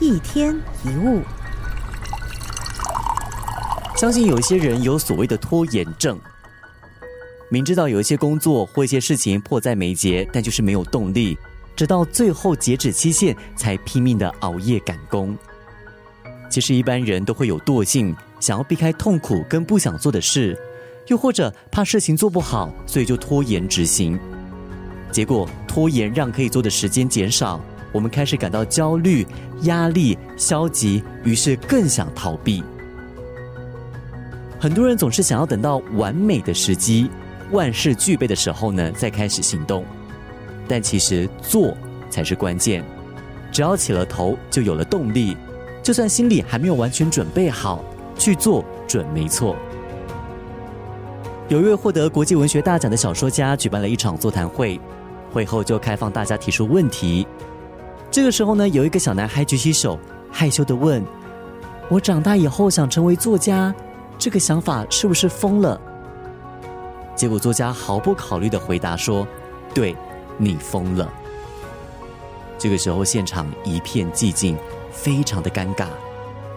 一天一物，相信有些人有所谓的拖延症，明知道有一些工作或一些事情迫在眉睫，但就是没有动力，直到最后截止期限才拼命的熬夜赶工。其实一般人都会有惰性，想要避开痛苦跟不想做的事，又或者怕事情做不好，所以就拖延执行。结果拖延让可以做的时间减少，我们开始感到焦虑、压力、消极，于是更想逃避。很多人总是想要等到完美的时机、万事俱备的时候呢，再开始行动。但其实做才是关键，只要起了头，就有了动力。就算心里还没有完全准备好，去做准没错。有一位获得国际文学大奖的小说家举办了一场座谈会，会后就开放大家提出问题。这个时候呢，有一个小男孩举起手，害羞的问：“我长大以后想成为作家，这个想法是不是疯了？”结果作家毫不考虑的回答说：“对，你疯了。”这个时候现场一片寂静。非常的尴尬，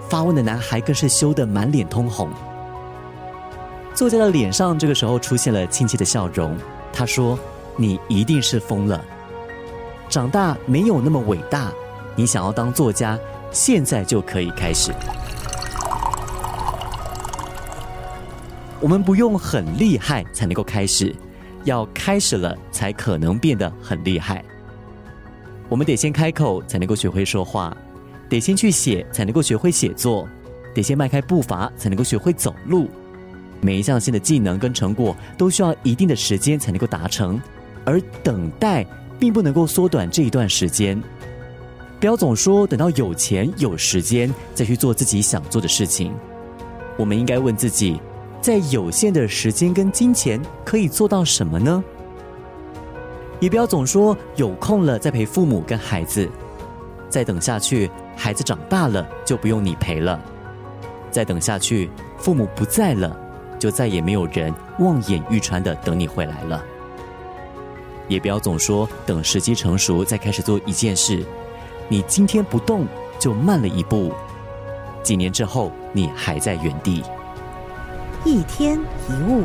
发问的男孩更是羞得满脸通红。作家的脸上这个时候出现了亲切的笑容，他说：“你一定是疯了，长大没有那么伟大。你想要当作家，现在就可以开始。我们不用很厉害才能够开始，要开始了才可能变得很厉害。我们得先开口，才能够学会说话。”得先去写，才能够学会写作；得先迈开步伐，才能够学会走路。每一项新的技能跟成果，都需要一定的时间才能够达成，而等待并不能够缩短这一段时间。不要总说等到有钱有时间再去做自己想做的事情。我们应该问自己，在有限的时间跟金钱，可以做到什么呢？也不要总说有空了再陪父母跟孩子，再等下去。孩子长大了就不用你陪了，再等下去，父母不在了，就再也没有人望眼欲穿的等你回来了。也不要总说等时机成熟再开始做一件事，你今天不动就慢了一步，几年之后你还在原地。一天一物。